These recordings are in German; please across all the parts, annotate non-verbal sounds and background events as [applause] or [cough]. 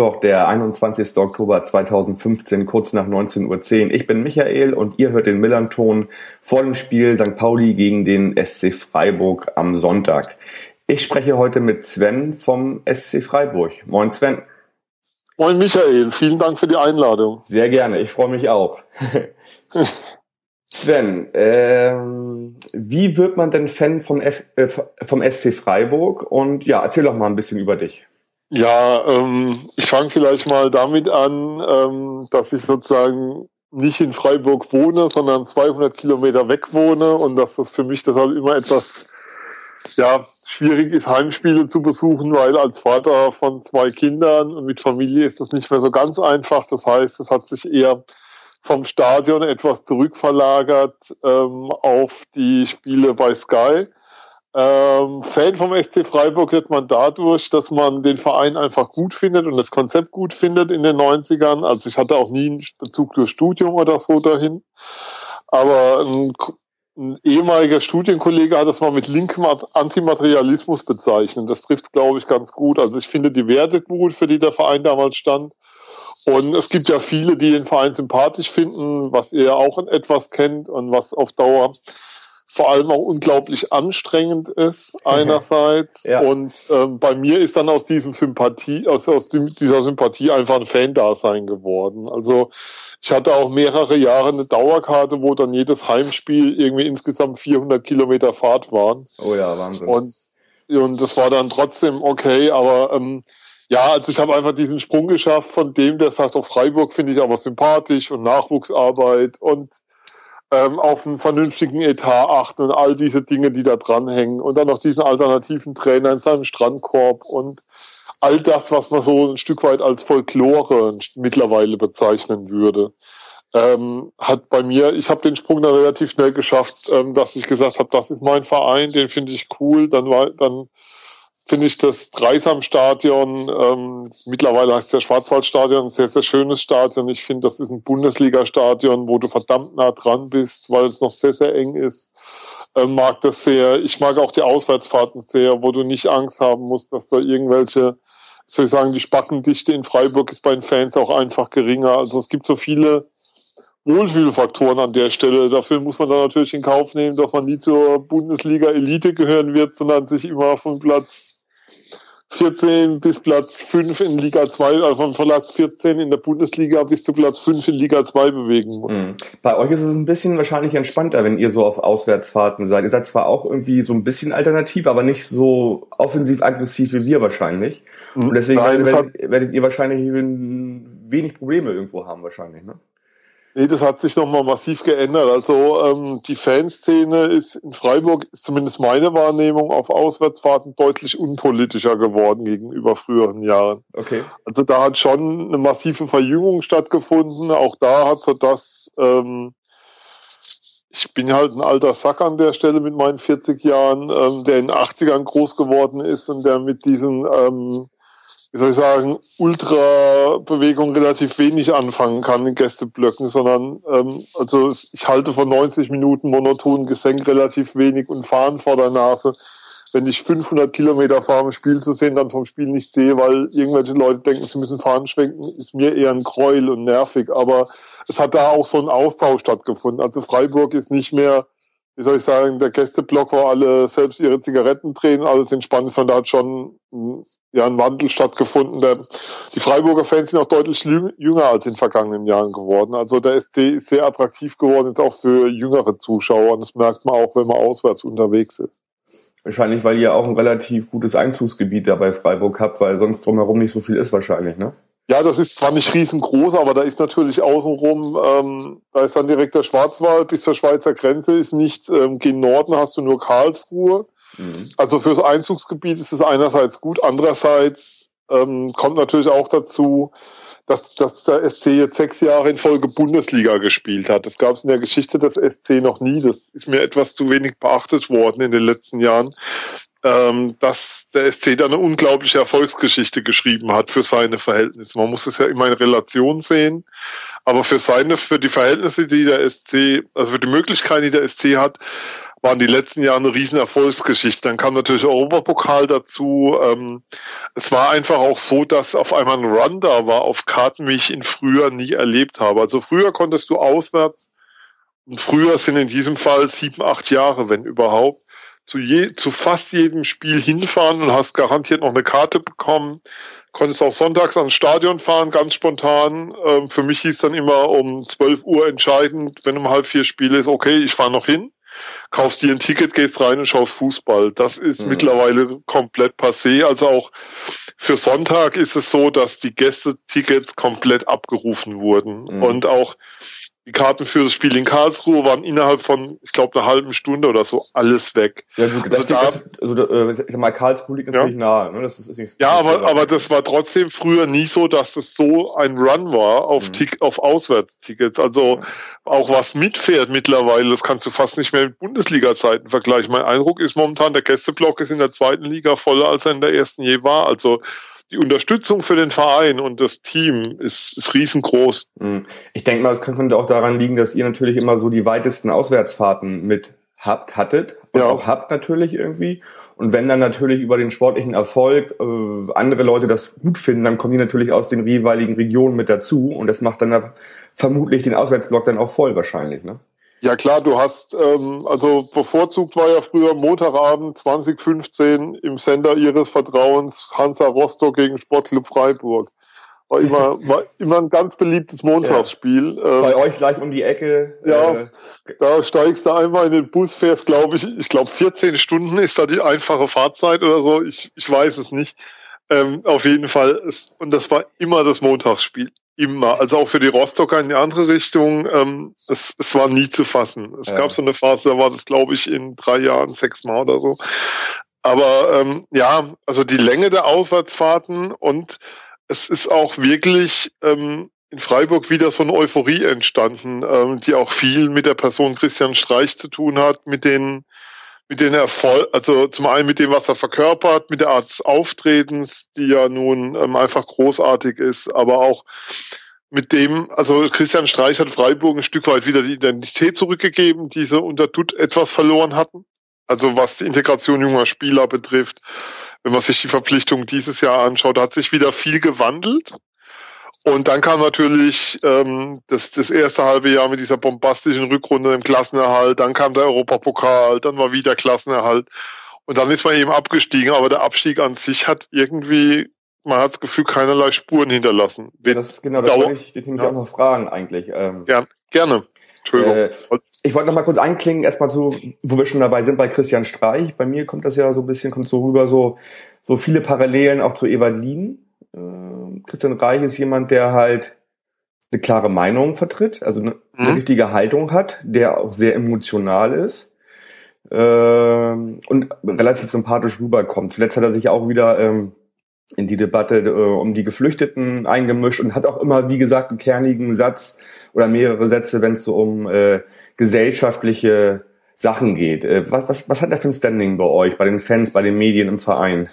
Mittwoch, der 21. Oktober 2015, kurz nach 19.10 Uhr. Ich bin Michael und ihr hört den Millanton vor dem Spiel St. Pauli gegen den SC Freiburg am Sonntag. Ich spreche heute mit Sven vom SC Freiburg. Moin Sven. Moin Michael, vielen Dank für die Einladung. Sehr gerne, ich freue mich auch. [laughs] Sven, ähm, wie wird man denn Fan vom, F äh, vom SC Freiburg? Und ja, erzähl doch mal ein bisschen über dich. Ja, ähm, ich fange vielleicht mal damit an, ähm, dass ich sozusagen nicht in Freiburg wohne, sondern 200 Kilometer weg wohne und dass das für mich deshalb immer etwas ja, schwierig ist, Heimspiele zu besuchen, weil als Vater von zwei Kindern und mit Familie ist das nicht mehr so ganz einfach. Das heißt, es hat sich eher vom Stadion etwas zurückverlagert ähm, auf die Spiele bei Sky. Ähm, Fan vom SC Freiburg wird man dadurch, dass man den Verein einfach gut findet und das Konzept gut findet in den 90ern. Also ich hatte auch nie einen Bezug durch Studium oder so dahin. Aber ein ein ehemaliger Studienkollege hat das mal mit linkem Antimaterialismus bezeichnet. Das trifft, glaube ich, ganz gut. Also ich finde die Werte gut, für die der Verein damals stand. Und es gibt ja viele, die den Verein sympathisch finden, was ihr ja auch etwas kennt und was auf Dauer vor allem auch unglaublich anstrengend ist [laughs] einerseits ja. und ähm, bei mir ist dann aus diesem Sympathie aus, aus dieser Sympathie einfach ein Fan-Dasein geworden. Also ich hatte auch mehrere Jahre eine Dauerkarte, wo dann jedes Heimspiel irgendwie insgesamt 400 Kilometer Fahrt waren. Oh ja, Wahnsinn. Und, und das war dann trotzdem okay, aber ähm, ja, also ich habe einfach diesen Sprung geschafft von dem, der sagt, auf Freiburg finde ich aber sympathisch und Nachwuchsarbeit und ähm, auf einen vernünftigen Etat achten und all diese Dinge, die da dranhängen und dann noch diesen alternativen Trainer in seinem Strandkorb und all das, was man so ein Stück weit als Folklore mittlerweile bezeichnen würde. Ähm, hat bei mir, ich habe den Sprung dann relativ schnell geschafft, ähm, dass ich gesagt habe, das ist mein Verein, den finde ich cool. Dann war, dann finde ich das Dreisam-Stadion, ähm, mittlerweile heißt es der Schwarzwaldstadion, ein sehr, sehr schönes Stadion. Ich finde, das ist ein Bundesliga-Stadion, wo du verdammt nah dran bist, weil es noch sehr, sehr eng ist äh, mag das sehr. Ich mag auch die Auswärtsfahrten sehr, wo du nicht Angst haben musst, dass da irgendwelche soll ich sagen, die Spackendichte in Freiburg ist bei den Fans auch einfach geringer. Also es gibt so viele Wohlfühlfaktoren an der Stelle. Dafür muss man dann natürlich in Kauf nehmen, dass man nie zur Bundesliga-Elite gehören wird, sondern sich immer von Platz 14 bis Platz 5 in Liga 2, also von Platz 14 in der Bundesliga bis zu Platz 5 in Liga 2 bewegen muss. Mhm. Bei euch ist es ein bisschen wahrscheinlich entspannter, wenn ihr so auf Auswärtsfahrten seid. Ihr seid zwar auch irgendwie so ein bisschen alternativ, aber nicht so offensiv-aggressiv wie wir wahrscheinlich. Mhm. Und deswegen Nein, werdet, werdet, ihr wahrscheinlich wenig Probleme irgendwo haben wahrscheinlich, ne? Nee, das hat sich nochmal massiv geändert. Also ähm, die Fanszene ist in Freiburg, ist zumindest meine Wahrnehmung, auf Auswärtsfahrten deutlich unpolitischer geworden gegenüber früheren Jahren. Okay. Also da hat schon eine massive Verjüngung stattgefunden. Auch da hat so das, ähm, ich bin halt ein alter Sack an der Stelle mit meinen 40 Jahren, ähm, der in den 80ern groß geworden ist und der mit diesen ähm, wie soll ich sagen, Ultra-Bewegung relativ wenig anfangen kann in Gästeblöcken, sondern ähm, also ich halte von 90 Minuten monotonen Gesenk relativ wenig und fahren vor der Nase. Wenn ich 500 Kilometer fahre, um Spiel zu sehen, dann vom Spiel nicht sehe, weil irgendwelche Leute denken, sie müssen fahren schwenken, ist mir eher ein Gräuel und nervig. Aber es hat da auch so ein Austausch stattgefunden. Also Freiburg ist nicht mehr wie soll ich sagen, der Gästeblock, wo alle selbst ihre Zigaretten drehen, alles entspannt ist, sondern da hat schon ja, ein Wandel stattgefunden. Der, die Freiburger Fans sind auch deutlich jünger als in den vergangenen Jahren geworden. Also der SC ist sehr attraktiv geworden, jetzt auch für jüngere Zuschauer. Und das merkt man auch, wenn man auswärts unterwegs ist. Wahrscheinlich, weil ihr auch ein relativ gutes Einzugsgebiet da bei Freiburg habt, weil sonst drumherum nicht so viel ist wahrscheinlich, ne? Ja, das ist zwar nicht riesengroß, aber da ist natürlich außenrum, ähm, da ist dann direkt der Schwarzwald bis zur Schweizer Grenze, ist nicht, ähm, gegen Norden hast du nur Karlsruhe. Mhm. Also fürs Einzugsgebiet ist es einerseits gut, andererseits ähm, kommt natürlich auch dazu, dass, dass der SC jetzt sechs Jahre in Folge Bundesliga gespielt hat. Das gab es in der Geschichte des SC noch nie. Das ist mir etwas zu wenig beachtet worden in den letzten Jahren. Ähm, dass der SC da eine unglaubliche Erfolgsgeschichte geschrieben hat für seine Verhältnisse. Man muss es ja immer in Relation sehen. Aber für seine, für die Verhältnisse, die der SC, also für die Möglichkeiten, die der SC hat, waren die letzten Jahre eine riesen Erfolgsgeschichte. Dann kam natürlich Europapokal dazu. Ähm, es war einfach auch so, dass auf einmal ein Run da war auf Karten, wie ich ihn früher nie erlebt habe. Also früher konntest du auswärts und früher sind in diesem Fall sieben, acht Jahre, wenn überhaupt, zu, je, zu fast jedem Spiel hinfahren und hast garantiert noch eine Karte bekommen. Konntest auch sonntags ans Stadion fahren, ganz spontan. Ähm, für mich hieß dann immer um 12 Uhr entscheidend, wenn um halb vier Spiele ist, okay, ich fahre noch hin kaufst dir ein Ticket, gehst rein und schaust Fußball. Das ist mhm. mittlerweile komplett passé. Also auch für Sonntag ist es so, dass die Gästetickets komplett abgerufen wurden. Mhm. Und auch die Karten für das Spiel in Karlsruhe waren innerhalb von, ich glaube, einer halben Stunde oder so alles weg. Ja, gut, also, da, also äh, ich sag mal, Karlsruhe liegt natürlich ja. nahe. Ne? Das ist, ist nicht, ja, aber, aber das war trotzdem früher nie so, dass das so ein Run war auf, mhm. Tick, auf Auswärtstickets. Also mhm. auch was mitfährt mittlerweile, das kannst du fast nicht mehr mit Bundesliga-Zeiten vergleichen. Mein Eindruck ist momentan, der Gästeblock ist in der zweiten Liga voller, als er in der ersten je war. Also die Unterstützung für den Verein und das Team ist, ist riesengroß. Mhm. Ich denke mal, es könnte auch daran liegen, dass ihr natürlich immer so die weitesten Auswärtsfahrten mit habt, hattet und ja. auch habt natürlich irgendwie. Und wenn dann natürlich über den sportlichen Erfolg äh, andere Leute das gut finden, dann kommen die natürlich aus den jeweiligen Regionen mit dazu und das macht dann vermutlich den Auswärtsblock dann auch voll wahrscheinlich, ne? Ja klar, du hast, ähm, also bevorzugt war ja früher Montagabend 2015 im Sender ihres Vertrauens Hansa Rostock gegen Sportclub Freiburg. War [laughs] immer, war immer ein ganz beliebtes Montagsspiel. Ja. Bei ähm, euch gleich um die Ecke. Ja, äh, da steigst du einmal in den Bus, fährst, glaube ich, ich glaube 14 Stunden ist da die einfache Fahrzeit oder so. Ich, ich weiß es nicht. Ähm, auf jeden Fall. Und das war immer das Montagsspiel. Immer. Also auch für die Rostocker in die andere Richtung. Ähm, es, es war nie zu fassen. Es ja. gab so eine Phase, da war das, glaube ich, in drei Jahren sechsmal oder so. Aber ähm, ja, also die Länge der Auswärtsfahrten und es ist auch wirklich ähm, in Freiburg wieder so eine Euphorie entstanden, ähm, die auch viel mit der Person Christian Streich zu tun hat, mit den mit den Erfolg, also zum einen mit dem, was er verkörpert, mit der Art des Auftretens, die ja nun ähm, einfach großartig ist, aber auch mit dem, also Christian Streich hat Freiburg ein Stück weit wieder die Identität zurückgegeben, die sie unter Tut etwas verloren hatten. Also was die Integration junger Spieler betrifft, wenn man sich die Verpflichtung dieses Jahr anschaut, hat sich wieder viel gewandelt. Und dann kam natürlich ähm, das, das erste halbe Jahr mit dieser bombastischen Rückrunde im Klassenerhalt, dann kam der Europapokal, dann war wieder Klassenerhalt und dann ist man eben abgestiegen, aber der Abstieg an sich hat irgendwie, man hat das Gefühl, keinerlei Spuren hinterlassen. Ja, das, genau, das wollte ich dich nämlich ja. auch noch fragen eigentlich. Ähm, ja, gerne. Entschuldigung. Äh, ich wollte noch mal kurz einklingen, erstmal zu, wo wir schon dabei sind, bei Christian Streich. Bei mir kommt das ja so ein bisschen, kommt so rüber, so, so viele Parallelen auch zu Evalin. Äh, Christian Reich ist jemand, der halt eine klare Meinung vertritt, also eine, mhm. eine richtige Haltung hat, der auch sehr emotional ist äh, und relativ sympathisch rüberkommt. Zuletzt hat er sich auch wieder ähm, in die Debatte äh, um die Geflüchteten eingemischt und hat auch immer, wie gesagt, einen kernigen Satz oder mehrere Sätze, wenn es so um äh, gesellschaftliche Sachen geht. Äh, was, was, was hat er für ein Standing bei euch, bei den Fans, bei den Medien im Verein?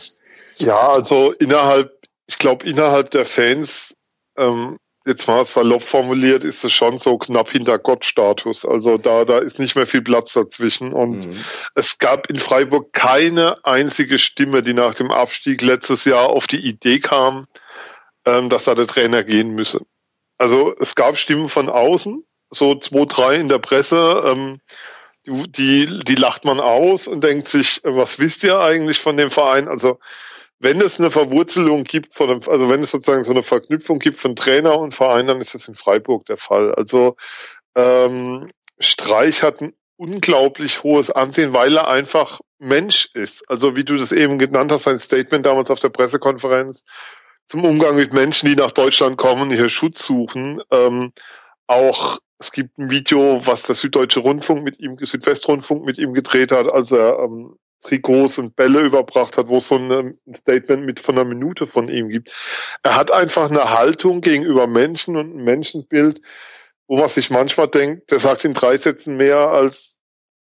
Ja, also innerhalb ich glaube, innerhalb der Fans, ähm, jetzt mal salopp formuliert, ist es schon so knapp hinter Gott-Status. Also da, da ist nicht mehr viel Platz dazwischen. Und mhm. es gab in Freiburg keine einzige Stimme, die nach dem Abstieg letztes Jahr auf die Idee kam, ähm, dass da der Trainer gehen müsse. Also es gab Stimmen von außen, so zwei, drei in der Presse, ähm, die, die, die lacht man aus und denkt sich, was wisst ihr eigentlich von dem Verein? Also wenn es eine Verwurzelung gibt von einem, also wenn es sozusagen so eine Verknüpfung gibt von Trainer und Verein, dann ist das in Freiburg der Fall. Also ähm, Streich hat ein unglaublich hohes Ansehen, weil er einfach Mensch ist. Also wie du das eben genannt hast, sein Statement damals auf der Pressekonferenz zum Umgang mit Menschen, die nach Deutschland kommen, hier Schutz suchen. Ähm, auch es gibt ein Video, was der Süddeutsche Rundfunk mit ihm, Südwestrundfunk mit ihm gedreht hat, als er ähm, Trikots und Bälle überbracht hat, wo es so ein Statement mit von einer Minute von ihm gibt. Er hat einfach eine Haltung gegenüber Menschen und ein Menschenbild, wo man sich manchmal denkt, der sagt in drei Sätzen mehr als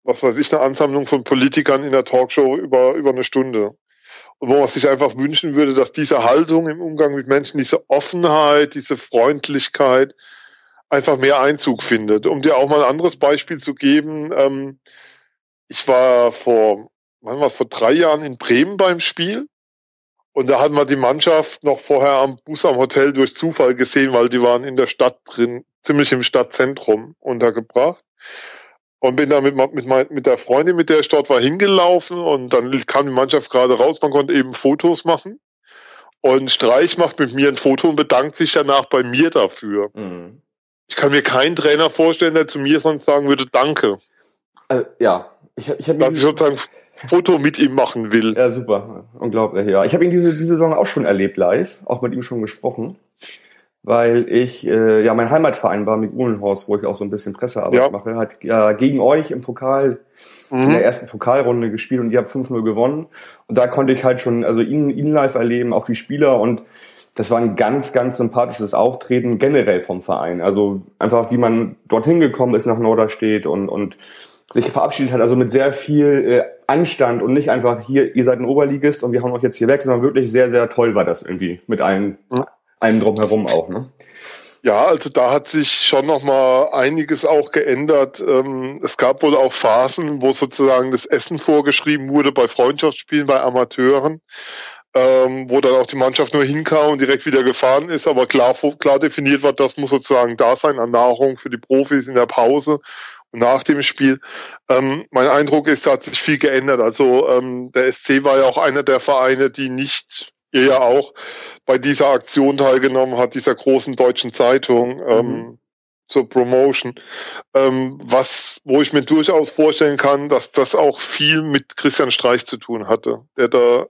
was weiß ich, eine Ansammlung von Politikern in der Talkshow über, über eine Stunde. Und wo man sich einfach wünschen würde, dass diese Haltung im Umgang mit Menschen, diese Offenheit, diese Freundlichkeit einfach mehr Einzug findet. Um dir auch mal ein anderes Beispiel zu geben, ähm, ich war vor, wann war es, vor drei Jahren in Bremen beim Spiel und da hatten wir die Mannschaft noch vorher am Bus am Hotel durch Zufall gesehen, weil die waren in der Stadt drin, ziemlich im Stadtzentrum untergebracht. Und bin da mit, mit, mit der Freundin, mit der ich dort war, hingelaufen und dann kam die Mannschaft gerade raus, man konnte eben Fotos machen. Und Streich macht mit mir ein Foto und bedankt sich danach bei mir dafür. Mhm. Ich kann mir keinen Trainer vorstellen, der zu mir sonst sagen würde, danke. Also, ja, ich, ich habe ich sozusagen Foto mit ihm machen will. Ja, super. Unglaublich, ja. Ich habe ihn diese, diese Saison auch schon erlebt live, auch mit ihm schon gesprochen. Weil ich, äh, ja, mein Heimatverein war mit Uhlenhorst, wo ich auch so ein bisschen Pressearbeit ja. mache, hat ja gegen euch im Pokal, mhm. in der ersten Pokalrunde gespielt und ihr habt 5-0 gewonnen. Und da konnte ich halt schon, also ihn, ihn live erleben, auch die Spieler und das war ein ganz, ganz sympathisches Auftreten generell vom Verein. Also einfach, wie man dorthin gekommen ist nach Norderstedt und, und sich verabschiedet hat, also mit sehr viel äh, Anstand und nicht einfach hier, ihr seid ein Oberligist und wir hauen euch jetzt hier weg, sondern wirklich sehr, sehr toll war das irgendwie mit allen, ja. allem drumherum auch, ne? Ja, also da hat sich schon noch mal einiges auch geändert. Ähm, es gab wohl auch Phasen, wo sozusagen das Essen vorgeschrieben wurde bei Freundschaftsspielen, bei Amateuren, ähm, wo dann auch die Mannschaft nur hinkam und direkt wieder gefahren ist, aber klar, klar definiert war, das muss sozusagen da sein an Nahrung für die Profis in der Pause nach dem Spiel. Ähm, mein Eindruck ist, da hat sich viel geändert. Also ähm, der SC war ja auch einer der Vereine, die nicht, ihr ja auch, bei dieser Aktion teilgenommen hat, dieser großen deutschen Zeitung. Ähm, mhm. zur Promotion, ähm, was, wo ich mir durchaus vorstellen kann, dass das auch viel mit Christian Streich zu tun hatte, der da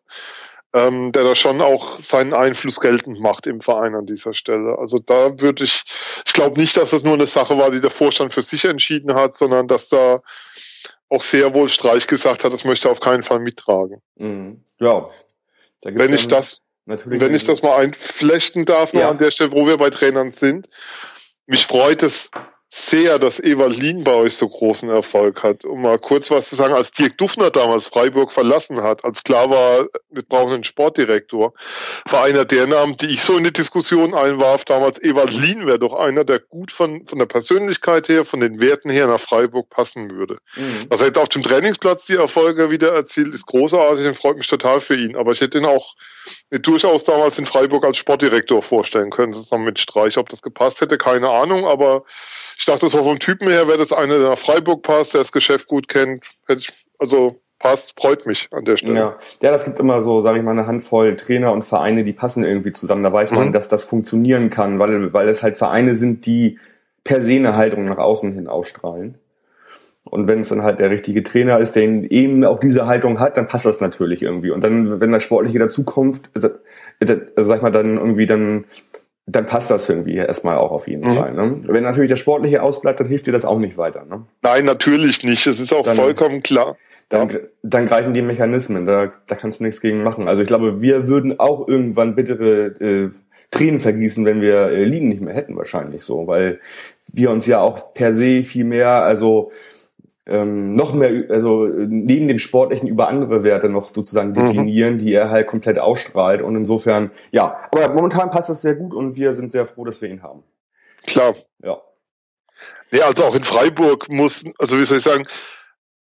ähm, der da schon auch seinen Einfluss geltend macht im Verein an dieser Stelle. Also da würde ich, ich glaube nicht, dass das nur eine Sache war, die der Vorstand für sich entschieden hat, sondern dass da auch sehr wohl Streich gesagt hat, das möchte er auf keinen Fall mittragen. Mhm. Ja. Wenn ich das, natürlich wenn ich das mal einflechten darf, noch ja. an der Stelle, wo wir bei Trainern sind. Mich freut es sehr, dass Ewald Lien bei euch so großen Erfolg hat. Um mal kurz was zu sagen, als Dirk Dufner damals Freiburg verlassen hat, als klar war, wir brauchen einen Sportdirektor, war einer der Namen, die ich so in die Diskussion einwarf, damals Ewald Lien wäre doch einer, der gut von, von der Persönlichkeit her, von den Werten her nach Freiburg passen würde. Mhm. Dass er jetzt auf dem Trainingsplatz die Erfolge wieder erzielt, ist großartig und freut mich total für ihn. Aber ich hätte ihn auch mir durchaus damals in Freiburg als Sportdirektor vorstellen können, zusammen mit Streich. Ob das gepasst hätte, keine Ahnung, aber ich dachte so vom Typen her wäre das einer, der nach Freiburg passt, der das Geschäft gut kennt. Also passt, freut mich an der Stelle. Ja, ja das gibt immer so, sage ich mal, eine Handvoll Trainer und Vereine, die passen irgendwie zusammen. Da weiß man, mhm. dass das funktionieren kann, weil, weil es halt Vereine sind, die per se eine Haltung nach außen hin ausstrahlen. Und wenn es dann halt der richtige Trainer ist, der eben auch diese Haltung hat, dann passt das natürlich irgendwie. Und dann, wenn das Sportliche dazukommt, also, also sag ich mal, dann irgendwie dann dann passt das irgendwie erstmal auch auf jeden mhm. Fall. Ne? Wenn natürlich der Sportliche ausbleibt, dann hilft dir das auch nicht weiter. Ne? Nein, natürlich nicht. Es ist auch dann, vollkommen klar. Dann, ja. dann greifen die Mechanismen, da, da kannst du nichts gegen machen. Also ich glaube, wir würden auch irgendwann bittere äh, Tränen vergießen, wenn wir äh, Ligen nicht mehr hätten, wahrscheinlich so, weil wir uns ja auch per se viel mehr, also ähm, noch mehr, also neben dem Sportlichen über andere Werte noch sozusagen mhm. definieren, mhm. die er halt komplett ausstrahlt. Und insofern, ja, aber momentan passt das sehr gut und wir sind sehr froh, dass wir ihn haben. Klar. Ja. Nee, also auch in Freiburg muss, also wie soll ich sagen,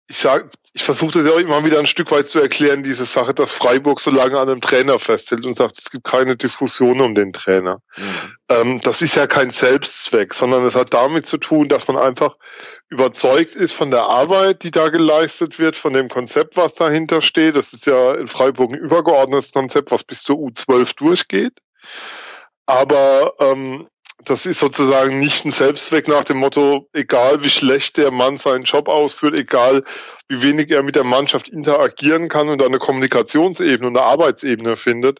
ich sage, ich versuche das ja auch immer wieder ein Stück weit zu erklären, diese Sache, dass Freiburg so lange an einem Trainer festhält und sagt, es gibt keine Diskussion um den Trainer. Mhm. Ähm, das ist ja kein Selbstzweck, sondern es hat damit zu tun, dass man einfach überzeugt ist von der Arbeit, die da geleistet wird, von dem Konzept, was dahinter steht. Das ist ja in Freiburg ein übergeordnetes Konzept, was bis zur U12 durchgeht. Aber ähm, das ist sozusagen nicht ein Selbstzweck nach dem Motto, egal wie schlecht der Mann seinen Job ausführt, egal wie wenig er mit der Mannschaft interagieren kann und eine Kommunikationsebene und eine Arbeitsebene findet,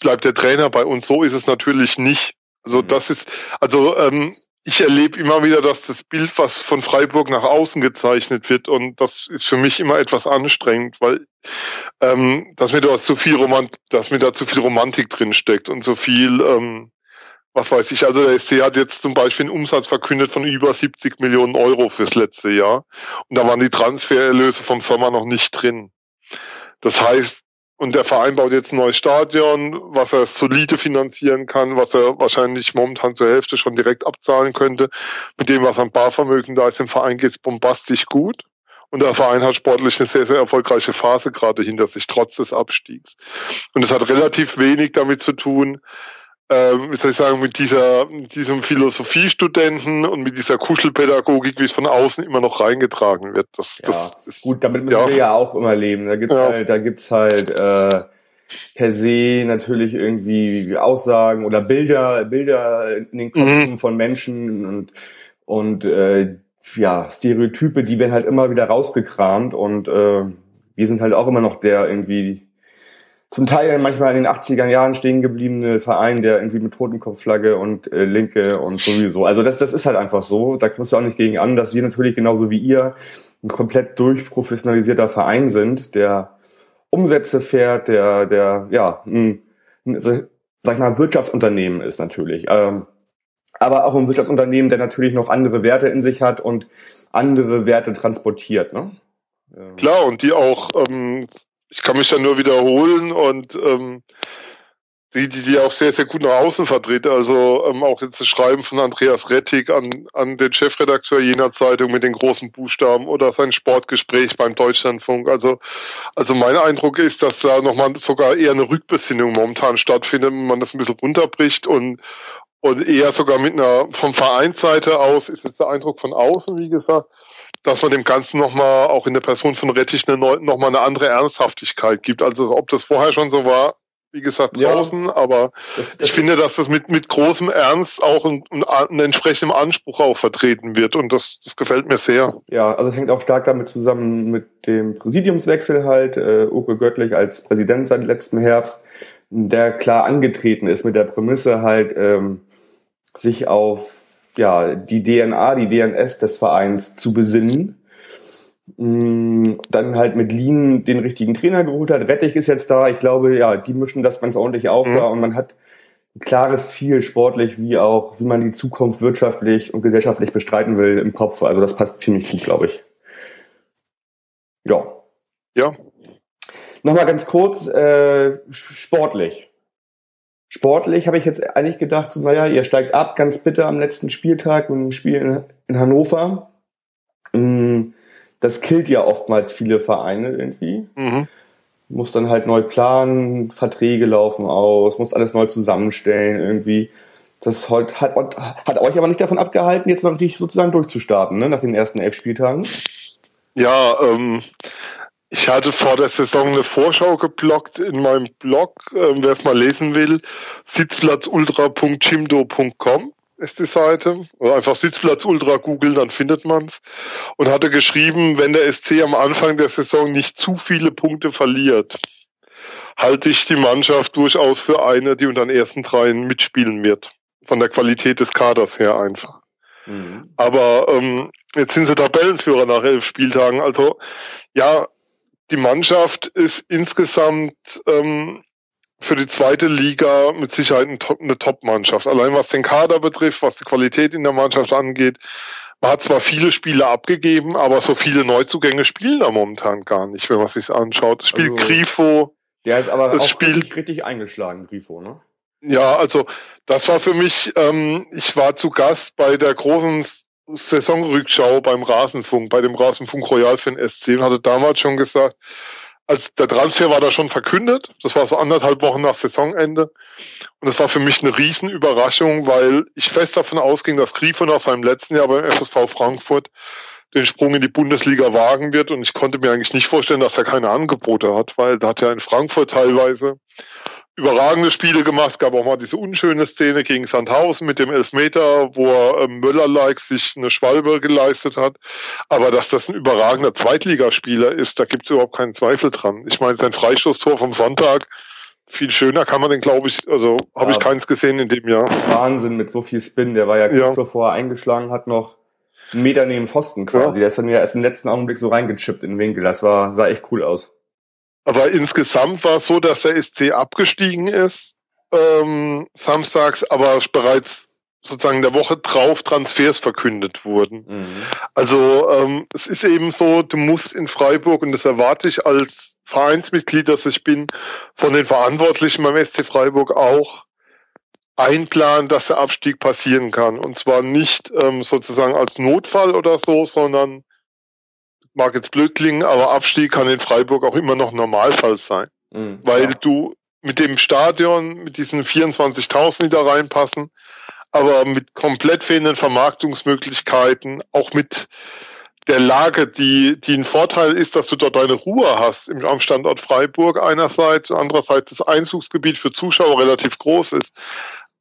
bleibt der Trainer bei uns. So ist es natürlich nicht. Also mhm. das ist, also ähm, ich erlebe immer wieder, dass das Bild, was von Freiburg nach außen gezeichnet wird, und das ist für mich immer etwas anstrengend, weil ähm, dass mir da zu viel Romant dass mir da zu viel Romantik drin steckt und so viel ähm, was weiß ich, also der SC hat jetzt zum Beispiel einen Umsatz verkündet von über 70 Millionen Euro fürs letzte Jahr. Und da waren die Transfererlöse vom Sommer noch nicht drin. Das heißt, und der Verein baut jetzt ein neues Stadion, was er solide finanzieren kann, was er wahrscheinlich momentan zur Hälfte schon direkt abzahlen könnte. Mit dem, was an Barvermögen da ist, im Verein geht es bombastisch gut. Und der Verein hat sportlich eine sehr, sehr erfolgreiche Phase gerade hinter sich, trotz des Abstiegs. Und es hat relativ wenig damit zu tun, ähm, wie soll ich sagen, mit dieser, mit diesem Philosophiestudenten und mit dieser Kuschelpädagogik, wie es von außen immer noch reingetragen wird. Das, ja, das ist gut, damit müssen ja. wir ja auch immer leben. Da gibt's ja. halt, da gibt's halt äh, per se natürlich irgendwie Aussagen oder Bilder, Bilder in den Köpfen mhm. von Menschen und und äh, ja, Stereotype, die werden halt immer wieder rausgekramt und äh, wir sind halt auch immer noch der irgendwie zum Teil manchmal in den 80er Jahren stehen gebliebene Verein, der irgendwie mit Totenkopfflagge und äh, Linke und sowieso. Also das, das ist halt einfach so. Da kommst du auch nicht gegen an, dass wir natürlich genauso wie ihr ein komplett durchprofessionalisierter Verein sind, der Umsätze fährt, der, der, ja, ein, ein sag ich mal, Wirtschaftsunternehmen ist natürlich. Ähm, aber auch ein Wirtschaftsunternehmen, der natürlich noch andere Werte in sich hat und andere Werte transportiert. Ne? Klar, und die auch ähm, ich kann mich da nur wiederholen und ähm, die, die, die auch sehr, sehr gut nach außen vertreten. Also ähm, auch jetzt das Schreiben von Andreas Rettig an, an den Chefredakteur jener Zeitung mit den großen Buchstaben oder sein Sportgespräch beim Deutschlandfunk. Also, also mein Eindruck ist, dass da nochmal sogar eher eine Rückbesinnung momentan stattfindet, wenn man das ein bisschen runterbricht und, und eher sogar mit einer, vom Vereinsseite aus ist es der Eindruck von außen, wie gesagt, dass man dem Ganzen nochmal, auch in der Person von Rettich, eine, nochmal eine andere Ernsthaftigkeit gibt. Also ob das vorher schon so war, wie gesagt, draußen, ja, aber das, das ich finde, dass das mit, mit großem Ernst auch ein, ein entsprechendem Anspruch auch vertreten wird und das, das gefällt mir sehr. Ja, also es hängt auch stark damit zusammen mit dem Präsidiumswechsel halt, äh, Uke Göttlich als Präsident seit letztem Herbst, der klar angetreten ist mit der Prämisse halt, ähm, sich auf ja, die DNA, die DNS des Vereins zu besinnen. Mm, dann halt mit Lean den richtigen Trainer geholt hat. Rettich ist jetzt da. Ich glaube, ja, die mischen das ganz ordentlich auf mhm. da und man hat ein klares Ziel sportlich, wie auch, wie man die Zukunft wirtschaftlich und gesellschaftlich bestreiten will im Kopf. Also das passt ziemlich gut, glaube ich. Ja. Ja. Nochmal ganz kurz, äh, sportlich. Sportlich habe ich jetzt eigentlich gedacht, so, naja, ihr steigt ab, ganz bitter am letzten Spieltag und Spiel in, in Hannover. Mm, das killt ja oftmals viele Vereine irgendwie. Mhm. Muss dann halt neu planen, Verträge laufen aus, muss alles neu zusammenstellen irgendwie. Das hat, hat, hat euch aber nicht davon abgehalten, jetzt mal richtig sozusagen durchzustarten, ne, nach den ersten elf Spieltagen. Ja, ähm, ich hatte vor der Saison eine Vorschau geblockt in meinem Blog, äh, wer es mal lesen will, sitzplatzultra.chimdo.com ist die Seite. Oder einfach Sitzplatzultra googeln, dann findet man's. Und hatte geschrieben, wenn der SC am Anfang der Saison nicht zu viele Punkte verliert, halte ich die Mannschaft durchaus für eine, die unter den ersten dreien mitspielen wird. Von der Qualität des Kaders her einfach. Mhm. Aber ähm, jetzt sind sie Tabellenführer nach elf Spieltagen. Also ja, die Mannschaft ist insgesamt ähm, für die zweite Liga mit Sicherheit eine Top-Mannschaft. Allein was den Kader betrifft, was die Qualität in der Mannschaft angeht. Man hat zwar viele Spiele abgegeben, aber so viele Neuzugänge spielen da momentan gar nicht, wenn man sich anschaut. Das spielt also, Grifo. Der hat aber auch spielt, richtig, richtig eingeschlagen, Grifo, ne? Ja, also das war für mich, ähm, ich war zu Gast bei der großen Saisonrückschau beim Rasenfunk, bei dem Rasenfunk Royal für den SC und hatte damals schon gesagt, als der Transfer war da schon verkündet, das war so anderthalb Wochen nach Saisonende. Und das war für mich eine Riesenüberraschung, weil ich fest davon ausging, dass Grifo nach seinem letzten Jahr beim FSV Frankfurt den Sprung in die Bundesliga wagen wird. Und ich konnte mir eigentlich nicht vorstellen, dass er keine Angebote hat, weil da hat er in Frankfurt teilweise überragende Spiele gemacht. Es gab auch mal diese unschöne Szene gegen Sandhausen mit dem Elfmeter, wo er äh, Möller-like sich eine Schwalbe geleistet hat. Aber dass das ein überragender Zweitligaspieler ist, da gibt es überhaupt keinen Zweifel dran. Ich meine, sein Freistoßtor vom Sonntag, viel schöner kann man den, glaube ich, also habe ja, ich keins gesehen in dem Jahr. Wahnsinn mit so viel Spin. Der war ja kurz ja. bevor er eingeschlagen hat noch einen Meter neben Pfosten quasi. Ja. Der ist dann ja erst im letzten Augenblick so reingechippt in den Winkel. Das war, sah echt cool aus. Aber insgesamt war es so, dass der SC abgestiegen ist. ähm, samstags, aber bereits sozusagen der Woche drauf Transfers verkündet wurden. Mhm. Also ähm, es ist eben so, du musst in Freiburg, und das erwarte ich als Vereinsmitglied, dass ich bin, von den Verantwortlichen beim SC Freiburg auch einplanen, dass der Abstieg passieren kann. Und zwar nicht ähm, sozusagen als Notfall oder so, sondern mag jetzt blöd klingen, aber Abstieg kann in Freiburg auch immer noch Normalfall sein. Mhm, weil ja. du mit dem Stadion, mit diesen 24.000, die da reinpassen, aber mit komplett fehlenden Vermarktungsmöglichkeiten, auch mit der Lage, die, die ein Vorteil ist, dass du dort deine Ruhe hast im, am Standort Freiburg einerseits und andererseits das Einzugsgebiet für Zuschauer relativ groß ist.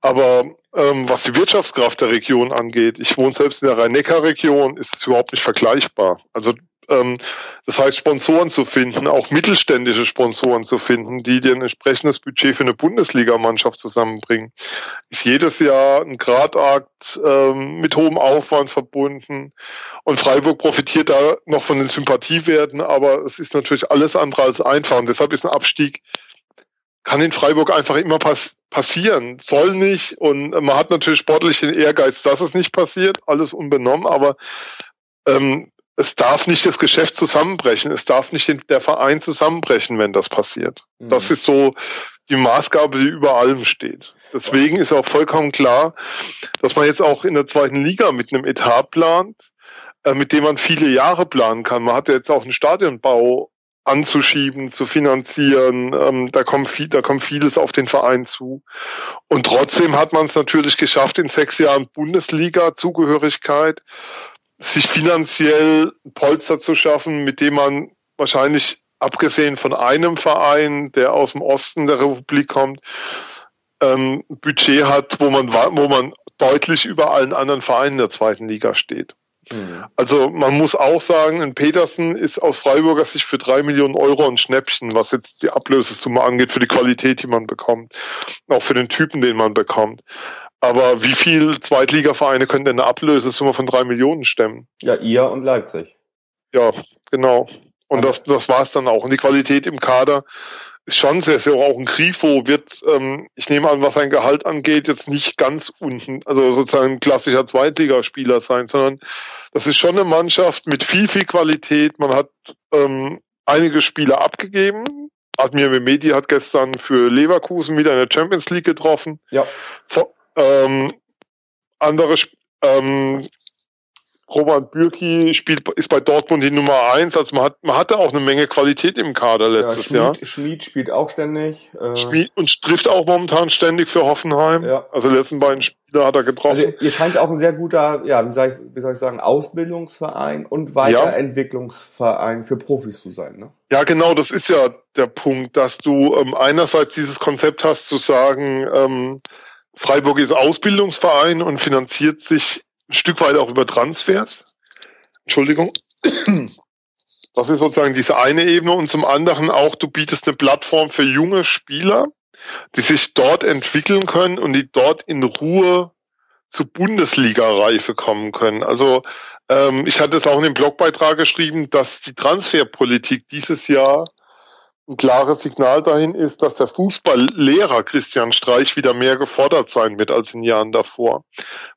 Aber ähm, was die Wirtschaftskraft der Region angeht, ich wohne selbst in der Rhein-Neckar-Region, ist es überhaupt nicht vergleichbar. Also das heißt, Sponsoren zu finden, auch mittelständische Sponsoren zu finden, die dir ein entsprechendes Budget für eine Bundesligamannschaft zusammenbringen, ist jedes Jahr ein Gradakt ähm, mit hohem Aufwand verbunden. Und Freiburg profitiert da noch von den Sympathiewerten, aber es ist natürlich alles andere als einfach. Und deshalb ist ein Abstieg, kann in Freiburg einfach immer pass passieren, soll nicht. Und man hat natürlich sportlich den Ehrgeiz, dass es nicht passiert, alles unbenommen, aber ähm, es darf nicht das Geschäft zusammenbrechen, es darf nicht der Verein zusammenbrechen, wenn das passiert. Mhm. Das ist so die Maßgabe, die über allem steht. Deswegen ist auch vollkommen klar, dass man jetzt auch in der zweiten Liga mit einem Etat plant, äh, mit dem man viele Jahre planen kann. Man hat ja jetzt auch einen Stadionbau anzuschieben, zu finanzieren. Ähm, da, kommt viel, da kommt vieles auf den Verein zu. Und trotzdem hat man es natürlich geschafft, in sechs Jahren Bundesliga-Zugehörigkeit sich finanziell Polster zu schaffen, mit dem man wahrscheinlich abgesehen von einem Verein, der aus dem Osten der Republik kommt, ähm, Budget hat, wo man, wo man deutlich über allen anderen Vereinen der zweiten Liga steht. Mhm. Also man muss auch sagen, ein Petersen ist aus Freiburger Sicht für drei Millionen Euro ein Schnäppchen, was jetzt die Ablösesumme angeht, für die Qualität, die man bekommt, auch für den Typen, den man bekommt. Aber wie viel Zweitligavereine können denn eine Ablösesumme von drei Millionen stemmen? Ja, ihr und Leipzig. Ja, genau. Und das, das war es dann auch. Und die Qualität im Kader ist schon sehr, sehr auch ein Grifo wird, ähm, ich nehme an, was sein Gehalt angeht, jetzt nicht ganz unten, also sozusagen ein klassischer Zweitligaspieler sein, sondern das ist schon eine Mannschaft mit viel, viel Qualität. Man hat ähm, einige Spieler abgegeben. Admir Mehmedi hat gestern für Leverkusen wieder in der Champions League getroffen. Ja. Ähm, andere ähm, Robert Bürki spielt, ist bei Dortmund die Nummer eins. Also man hat, man hatte auch eine Menge Qualität im Kader letztes ja, Jahr. Schmied spielt auch ständig. Äh Schmied und trifft auch momentan ständig für Hoffenheim. Ja. Also die letzten beiden Spieler hat er getroffen. Also ihr scheint auch ein sehr guter, ja, wie soll ich, wie soll ich sagen, Ausbildungsverein und Weiterentwicklungsverein ja. für Profis zu sein, ne? Ja, genau, das ist ja der Punkt, dass du ähm, einerseits dieses Konzept hast zu sagen, ähm, Freiburg ist Ausbildungsverein und finanziert sich ein Stück weit auch über Transfers. Entschuldigung. Das ist sozusagen diese eine Ebene und zum anderen auch, du bietest eine Plattform für junge Spieler, die sich dort entwickeln können und die dort in Ruhe zu Bundesliga-Reife kommen können. Also ähm, ich hatte es auch in dem Blogbeitrag geschrieben, dass die Transferpolitik dieses Jahr ein klares Signal dahin ist, dass der Fußballlehrer Christian Streich wieder mehr gefordert sein wird als in Jahren davor.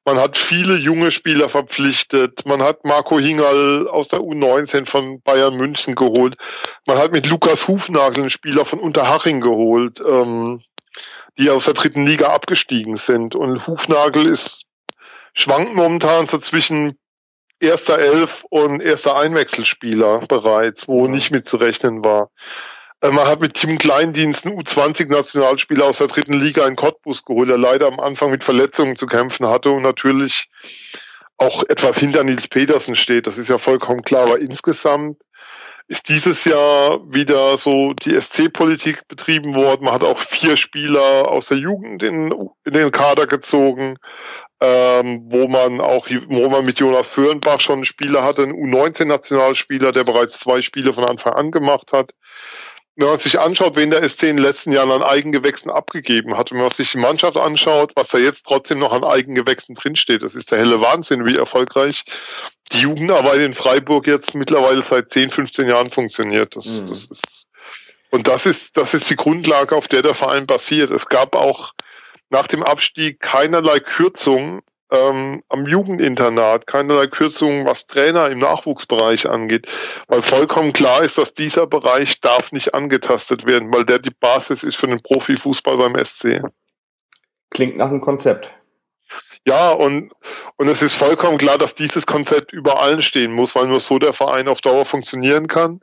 Man hat viele junge Spieler verpflichtet. Man hat Marco Hingerl aus der U19 von Bayern München geholt. Man hat mit Lukas Hufnagel einen Spieler von Unterhaching geholt, ähm, die aus der dritten Liga abgestiegen sind. Und Hufnagel ist schwankt momentan so zwischen erster Elf und erster Einwechselspieler bereits, wo nicht mitzurechnen war. Äh, man hat mit Tim Kleindienst einen U20-Nationalspieler aus der dritten Liga in Cottbus geholt, der leider am Anfang mit Verletzungen zu kämpfen hatte und natürlich auch etwas hinter Nils Petersen steht. Das ist ja vollkommen klar. Aber insgesamt ist dieses Jahr wieder so die SC-Politik betrieben worden. Man hat auch vier Spieler aus der Jugend in, in den Kader gezogen, ähm, wo man auch, wo man mit Jonas Föhrenbach schon einen Spieler hatte, einen U19-Nationalspieler, der bereits zwei Spiele von Anfang an gemacht hat wenn man sich anschaut, wen der SC in den letzten Jahren an Eigengewächsen abgegeben hat, wenn man sich die Mannschaft anschaut, was da jetzt trotzdem noch an Eigengewächsen drinsteht, das ist der helle Wahnsinn, wie erfolgreich die Jugendarbeit in Freiburg jetzt mittlerweile seit 10, 15 Jahren funktioniert. Das, mhm. das ist, und das ist, das ist die Grundlage, auf der der Verein basiert. Es gab auch nach dem Abstieg keinerlei Kürzung ähm, am Jugendinternat, keinerlei Kürzungen, was Trainer im Nachwuchsbereich angeht, weil vollkommen klar ist, dass dieser Bereich darf nicht angetastet werden, weil der die Basis ist für den Profifußball beim SC. Klingt nach einem Konzept. Ja, und, und es ist vollkommen klar, dass dieses Konzept über allen stehen muss, weil nur so der Verein auf Dauer funktionieren kann.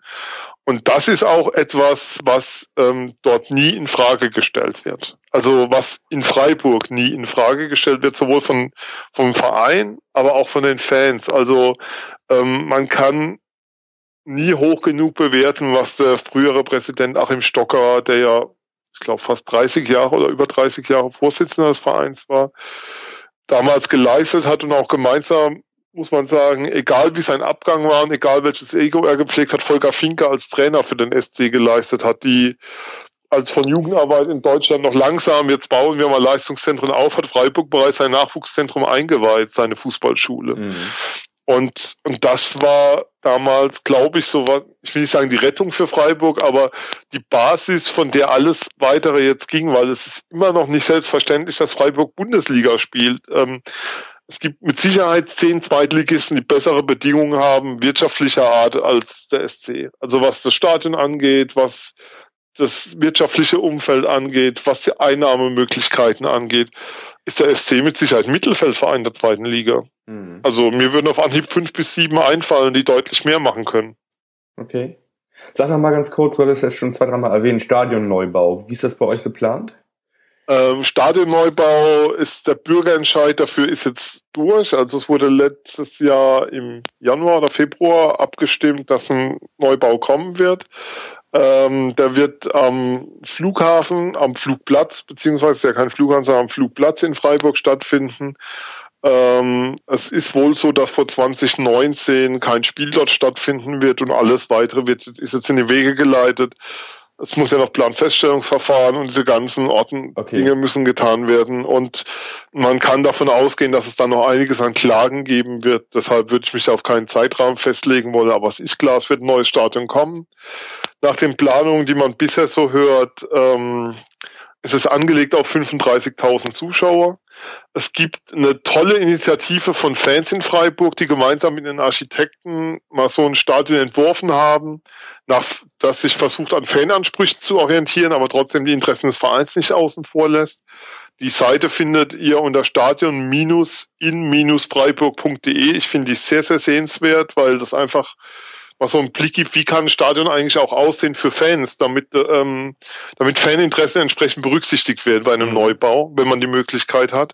Und das ist auch etwas, was ähm, dort nie in Frage gestellt wird. Also was in Freiburg nie in Frage gestellt wird, sowohl von vom Verein, aber auch von den Fans. Also ähm, man kann nie hoch genug bewerten, was der frühere Präsident Achim Stocker, der ja, ich glaube, fast 30 Jahre oder über 30 Jahre Vorsitzender des Vereins war, damals geleistet hat und auch gemeinsam muss man sagen, egal wie sein Abgang war und egal welches Ego er gepflegt hat, Volker Finke als Trainer für den SC geleistet hat, die als von Jugendarbeit in Deutschland noch langsam, jetzt bauen wir mal Leistungszentren auf, hat Freiburg bereits sein Nachwuchszentrum eingeweiht, seine Fußballschule. Mhm. Und, und das war damals, glaube ich, so was, ich will nicht sagen die Rettung für Freiburg, aber die Basis, von der alles weitere jetzt ging, weil es ist immer noch nicht selbstverständlich, dass Freiburg Bundesliga spielt. Ähm, es gibt mit Sicherheit zehn Zweitligisten, die bessere Bedingungen haben, wirtschaftlicher Art als der SC. Also was das Stadion angeht, was das wirtschaftliche Umfeld angeht, was die Einnahmemöglichkeiten angeht, ist der SC mit Sicherheit Mittelfeldverein der zweiten Liga. Mhm. Also mir würden auf Anhieb fünf bis sieben einfallen, die deutlich mehr machen können. Okay. Sag noch mal ganz kurz, du hattest jetzt schon zwei, dreimal erwähnt, Stadionneubau. Wie ist das bei euch geplant? Ähm, Stadionneubau ist der Bürgerentscheid dafür ist jetzt durch. Also es wurde letztes Jahr im Januar oder Februar abgestimmt, dass ein Neubau kommen wird. Ähm, der wird am Flughafen, am Flugplatz, beziehungsweise ja kein Flughafen, sondern am Flugplatz in Freiburg stattfinden. Ähm, es ist wohl so, dass vor 2019 kein Spiel dort stattfinden wird und alles weitere wird, ist jetzt in die Wege geleitet es muss ja noch Planfeststellungsverfahren und diese ganzen Orten okay. Dinge müssen getan werden. Und man kann davon ausgehen, dass es dann noch einiges an Klagen geben wird. Deshalb würde ich mich auf keinen Zeitrahmen festlegen wollen. Aber es ist klar, es wird ein neues Stadion kommen. Nach den Planungen, die man bisher so hört, ähm, ist es angelegt auf 35.000 Zuschauer. Es gibt eine tolle Initiative von Fans in Freiburg, die gemeinsam mit den Architekten mal so ein Stadion entworfen haben, nach, das sich versucht an Fanansprüchen zu orientieren, aber trotzdem die Interessen des Vereins nicht außen vor lässt. Die Seite findet ihr unter stadion-in-freiburg.de. Ich finde die sehr, sehr sehenswert, weil das einfach mal so einen Blick gibt, wie kann ein Stadion eigentlich auch aussehen für Fans, damit, ähm, damit Faninteressen entsprechend berücksichtigt werden bei einem mhm. Neubau, wenn man die Möglichkeit hat.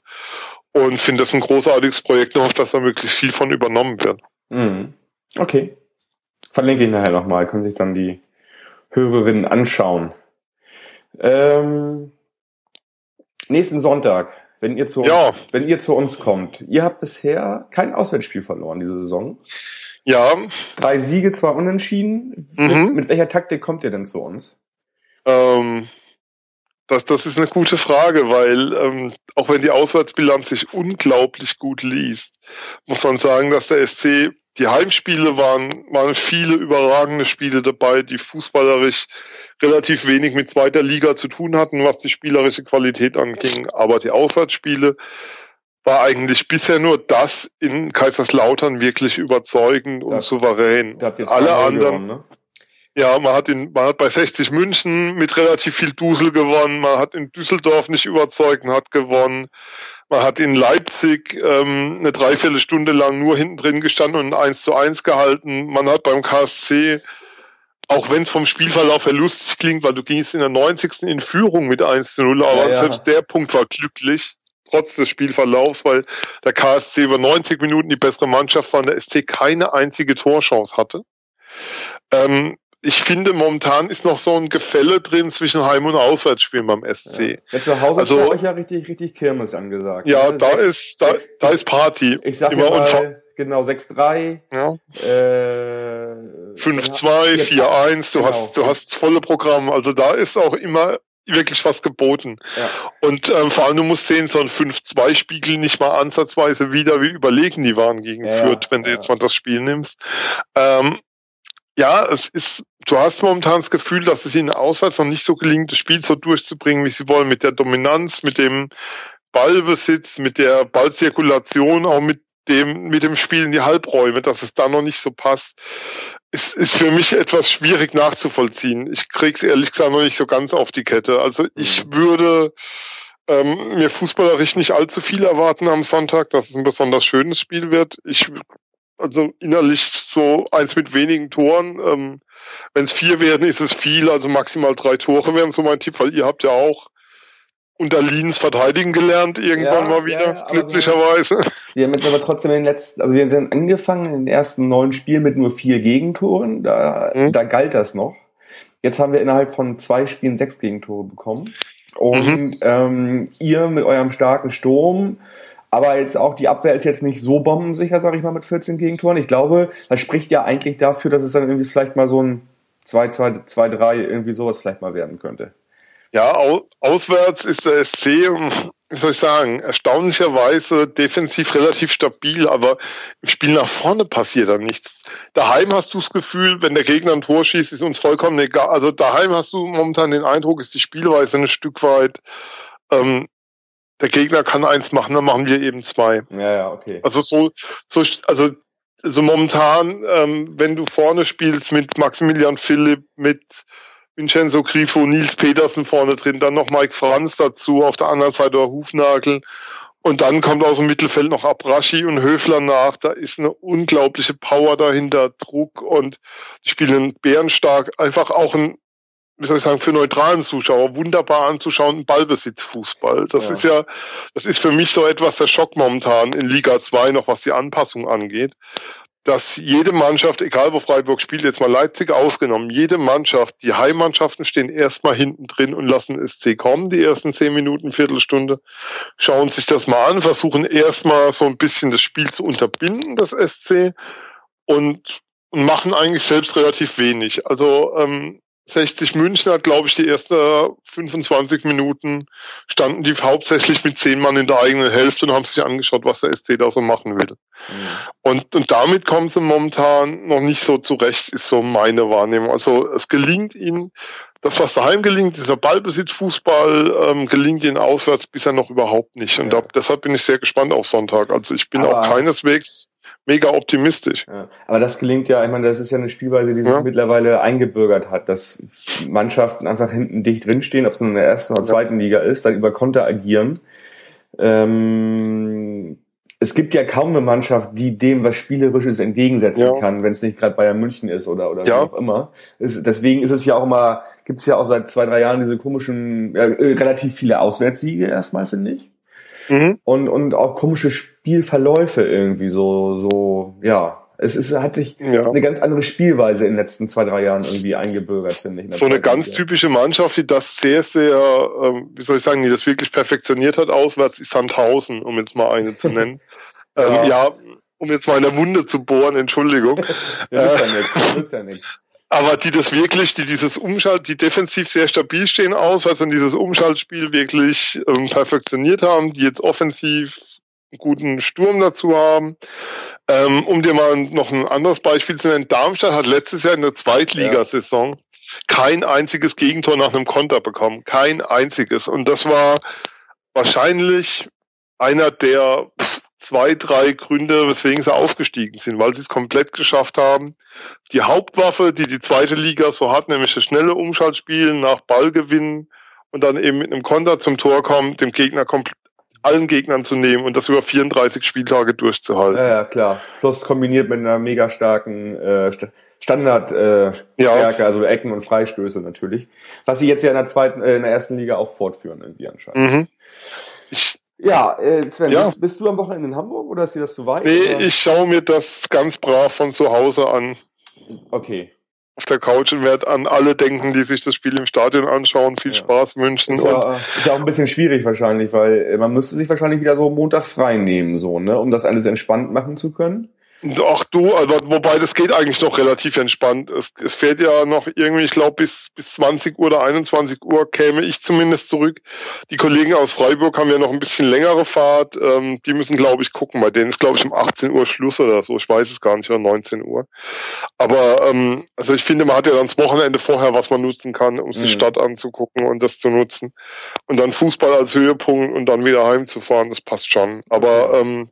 Und finde das ein großartiges Projekt und hoffe, dass da möglichst viel von übernommen wird. Mhm. Okay. Verlinke ich nachher nochmal, können sich dann die Hörerinnen anschauen. Ähm, nächsten Sonntag, wenn ihr, zu ja. uns, wenn ihr zu uns kommt. Ihr habt bisher kein Auswärtsspiel verloren diese Saison. Ja. Drei Siege, zwei Unentschieden. Mhm. Mit, mit, welcher Taktik kommt ihr denn zu uns? Ähm, das, das ist eine gute Frage, weil ähm, auch wenn die Auswärtsbilanz sich unglaublich gut liest, muss man sagen, dass der SC die Heimspiele waren, waren viele überragende Spiele dabei, die fußballerisch relativ wenig mit zweiter Liga zu tun hatten, was die spielerische Qualität anging. Aber die Auswärtsspiele war eigentlich bisher nur das in Kaiserslautern wirklich überzeugend und souverän. Alle anderen, gewonnen, ne? ja, man hat in, man hat bei 60 München mit relativ viel Dusel gewonnen, man hat in Düsseldorf nicht überzeugt und hat gewonnen. Man hat in Leipzig ähm, eine Dreiviertelstunde lang nur hinten drin gestanden und ein 1 zu 1 gehalten. Man hat beim KSC, auch wenn es vom Spielverlauf her lustig klingt, weil du gingst in der 90. in Führung mit 1 zu 0, aber ja, ja. selbst der Punkt war glücklich trotz des Spielverlaufs, weil der KSC über 90 Minuten die bessere Mannschaft war und der SC keine einzige Torchance hatte. Ähm, ich finde, momentan ist noch so ein Gefälle drin zwischen Heim- und Auswärtsspielen beim SC. Ja. Jetzt zu Hause also, ist euch ja richtig, richtig Kirmes angesagt. Ja, da sechs, ist, da, sechs, da ist Party. Ich sag Immer mal, genau, 6-3. Ja. Äh, 5-2, 4-1, du genau. hast, du hast volle Programme. Also da ist auch immer wirklich was geboten. Ja. Und ähm, vor allem, du musst sehen, so ein 5-2-Spiegel nicht mal ansatzweise wieder, wie überlegen die waren gegen ja, Fürth, wenn du jetzt mal das Spiel nimmst. Ähm, ja, es ist, du hast momentan das Gefühl, dass es ihnen auswärts noch nicht so gelingt, das Spiel so durchzubringen, wie sie wollen, mit der Dominanz, mit dem Ballbesitz, mit der Ballzirkulation, auch mit dem, mit dem Spiel in die Halbräume, dass es da noch nicht so passt, ist, ist für mich etwas schwierig nachzuvollziehen. Ich krieg's ehrlich gesagt noch nicht so ganz auf die Kette. Also ich mhm. würde ähm, mir fußballerisch nicht allzu viel erwarten am Sonntag, dass es ein besonders schönes Spiel wird. Ich also innerlich so eins mit wenigen Toren. Ähm, Wenn es vier werden, ist es viel, also maximal drei Tore wären so mein Tipp, weil ihr habt ja auch unter Liens verteidigen gelernt, irgendwann ja, mal wieder, ja, glücklicherweise. Wir, wir haben jetzt aber trotzdem in den letzten, also wir sind angefangen in den ersten neun Spielen mit nur vier Gegentoren, da, mhm. da galt das noch. Jetzt haben wir innerhalb von zwei Spielen sechs Gegentore bekommen. Und mhm. ähm, ihr mit eurem starken Sturm, aber jetzt auch die Abwehr ist jetzt nicht so bombensicher, sage ich mal, mit 14 Gegentoren. Ich glaube, das spricht ja eigentlich dafür, dass es dann irgendwie vielleicht mal so ein 2, 2, 2, 3 irgendwie sowas vielleicht mal werden könnte. Ja, au auswärts ist der SC, wie soll ich sagen, erstaunlicherweise defensiv relativ stabil, aber im Spiel nach vorne passiert dann nichts. Daheim hast du das Gefühl, wenn der Gegner ein Tor schießt, ist uns vollkommen egal. Also daheim hast du momentan den Eindruck, ist die Spielweise ein Stück weit, ähm, der Gegner kann eins machen, dann machen wir eben zwei. Ja, ja, okay. Also so, so also also momentan, ähm, wenn du vorne spielst mit Maximilian Philipp, mit Vincenzo Grifo, Nils Petersen vorne drin, dann noch Mike Franz dazu, auf der anderen Seite der Hufnagel. Und dann kommt aus dem Mittelfeld noch Abraschi und Höfler nach. Da ist eine unglaubliche Power dahinter, Druck und die spielen bärenstark. Einfach auch ein, wie soll ich sagen, für neutralen Zuschauer wunderbar anzuschauen, ein Ballbesitzfußball. Das ja. ist ja, das ist für mich so etwas der Schock momentan in Liga 2, noch was die Anpassung angeht dass jede Mannschaft, egal wo Freiburg spielt, jetzt mal Leipzig ausgenommen, jede Mannschaft, die Heimmannschaften stehen erstmal hinten drin und lassen SC kommen, die ersten zehn Minuten, Viertelstunde, schauen sich das mal an, versuchen erstmal so ein bisschen das Spiel zu unterbinden, das SC, und, und machen eigentlich selbst relativ wenig. Also ähm, 60 München hat, glaube ich, die ersten 25 Minuten standen die hauptsächlich mit zehn Mann in der eigenen Hälfte und haben sich angeschaut, was der SC da so machen will. Mhm. Und, und damit kommen sie momentan noch nicht so zurecht, ist so meine Wahrnehmung. Also es gelingt ihnen, das, was daheim gelingt, dieser Ballbesitzfußball, ähm, gelingt ihnen auswärts bisher noch überhaupt nicht. Und ja. da, deshalb bin ich sehr gespannt auf Sonntag. Also ich bin Aber auch keineswegs mega optimistisch. Ja, aber das gelingt ja, ich meine, das ist ja eine Spielweise, die sich ja. mittlerweile eingebürgert hat, dass Mannschaften einfach hinten dicht drinstehen, ob es in der ersten oder zweiten Liga ist, dann über Konter agieren. Ähm, es gibt ja kaum eine Mannschaft, die dem was Spielerisches entgegensetzen ja. kann, wenn es nicht gerade Bayern München ist oder oder ja. wie auch immer. Es, deswegen ist es ja auch immer, gibt es ja auch seit zwei, drei Jahren diese komischen, ja, relativ viele Auswärtssiege erstmal, finde ich. Mhm. Und, und auch komische Spielverläufe irgendwie so, so, ja. Es ist, hat sich ja. eine ganz andere Spielweise in den letzten zwei, drei Jahren irgendwie eingebürgert, finde ich. So eine ganz Liga. typische Mannschaft, die das sehr, sehr, ähm, wie soll ich sagen, die das wirklich perfektioniert hat auswärts, ist Sandhausen, um jetzt mal eine zu nennen. [laughs] ja. Ähm, ja, um jetzt mal in der Wunde zu bohren, Entschuldigung. [laughs] ja, nützt ja nichts, nützt ja nichts aber die das wirklich, die dieses Umschalt, die defensiv sehr stabil stehen aus, also dieses Umschaltspiel wirklich ähm, perfektioniert haben, die jetzt offensiv einen guten Sturm dazu haben. Ähm, um dir mal noch ein anderes Beispiel zu nennen, Darmstadt hat letztes Jahr in der Zweitligasaison ja. kein einziges Gegentor nach einem Konter bekommen. Kein einziges. Und das war wahrscheinlich einer der zwei, drei Gründe, weswegen sie aufgestiegen sind, weil sie es komplett geschafft haben, die Hauptwaffe, die die zweite Liga so hat, nämlich das schnelle Umschaltspiel nach Ballgewinn und dann eben mit einem Konter zum Tor kommt, dem Gegner komplett allen Gegnern zu nehmen und das über 34 Spieltage durchzuhalten. Ja, ja klar. Plus kombiniert mit einer mega starken äh, Standard äh, ja. also Ecken und Freistöße natürlich. Was sie jetzt ja in der zweiten, äh, in der ersten Liga auch fortführen irgendwie anscheinend. Mhm. Ich, ja, äh, Sven, ja. Bist, bist, du am Wochenende in Hamburg oder ist dir das zu weit? Nee, oder? ich schaue mir das ganz brav von zu Hause an. Okay. Auf der Couch und werde an alle denken, die sich das Spiel im Stadion anschauen. Viel ja. Spaß wünschen. Ist ja, ist ja auch ein bisschen schwierig wahrscheinlich, weil äh, man müsste sich wahrscheinlich wieder so Montag frei nehmen, so, ne, um das alles entspannt machen zu können. Ach du, also wobei das geht eigentlich noch relativ entspannt. Es, es fährt ja noch irgendwie, ich glaube bis bis 20 Uhr oder 21 Uhr käme ich zumindest zurück. Die Kollegen aus Freiburg haben ja noch ein bisschen längere Fahrt. Ähm, die müssen, glaube ich, gucken. Bei denen ist, glaube ich, um 18 Uhr Schluss oder so. Ich weiß es gar nicht, oder 19 Uhr. Aber ähm, also ich finde, man hat ja dann das Wochenende vorher, was man nutzen kann, um sich mhm. die Stadt anzugucken und das zu nutzen. Und dann Fußball als Höhepunkt und dann wieder heimzufahren, das passt schon. Aber ähm,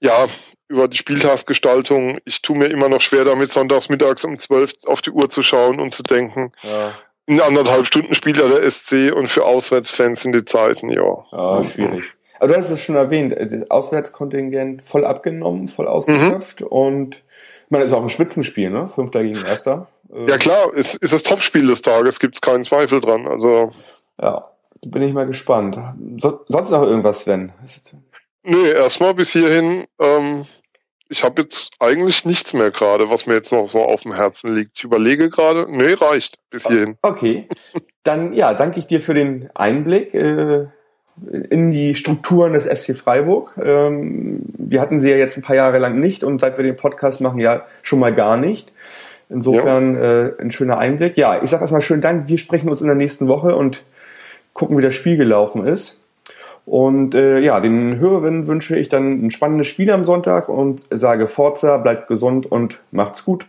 ja, über die Spieltagsgestaltung. Ich tue mir immer noch schwer damit, sonntags mittags um zwölf auf die Uhr zu schauen und zu denken, ja. in anderthalb Stunden spielt ja der SC und für Auswärtsfans sind die Zeiten, ja. Ja, schwierig. Aber du hast es schon erwähnt, äh, Auswärtskontingent voll abgenommen, voll ausgeschöpft mhm. und ich meine, ist auch ein Spitzenspiel, ne? Fünfter gegen Erster. Ja klar, ist, ist das Topspiel des Tages, gibt's keinen Zweifel dran. Also ja, bin ich mal gespannt. So, sonst noch irgendwas, Sven? Ist Nee, erstmal bis hierhin ähm, ich habe jetzt eigentlich nichts mehr gerade, was mir jetzt noch so auf dem Herzen liegt. Ich überlege gerade, nee, reicht bis hierhin. Okay, dann ja, danke ich dir für den Einblick äh, in die Strukturen des SC Freiburg. Ähm, wir hatten sie ja jetzt ein paar Jahre lang nicht und seit wir den Podcast machen, ja schon mal gar nicht. Insofern ja. äh, ein schöner Einblick. Ja, ich sage erstmal schönen Dank. Wir sprechen uns in der nächsten Woche und gucken, wie das Spiel gelaufen ist. Und äh, ja, den Hörerinnen wünsche ich dann ein spannendes Spiel am Sonntag und sage Forza, bleibt gesund und macht's gut.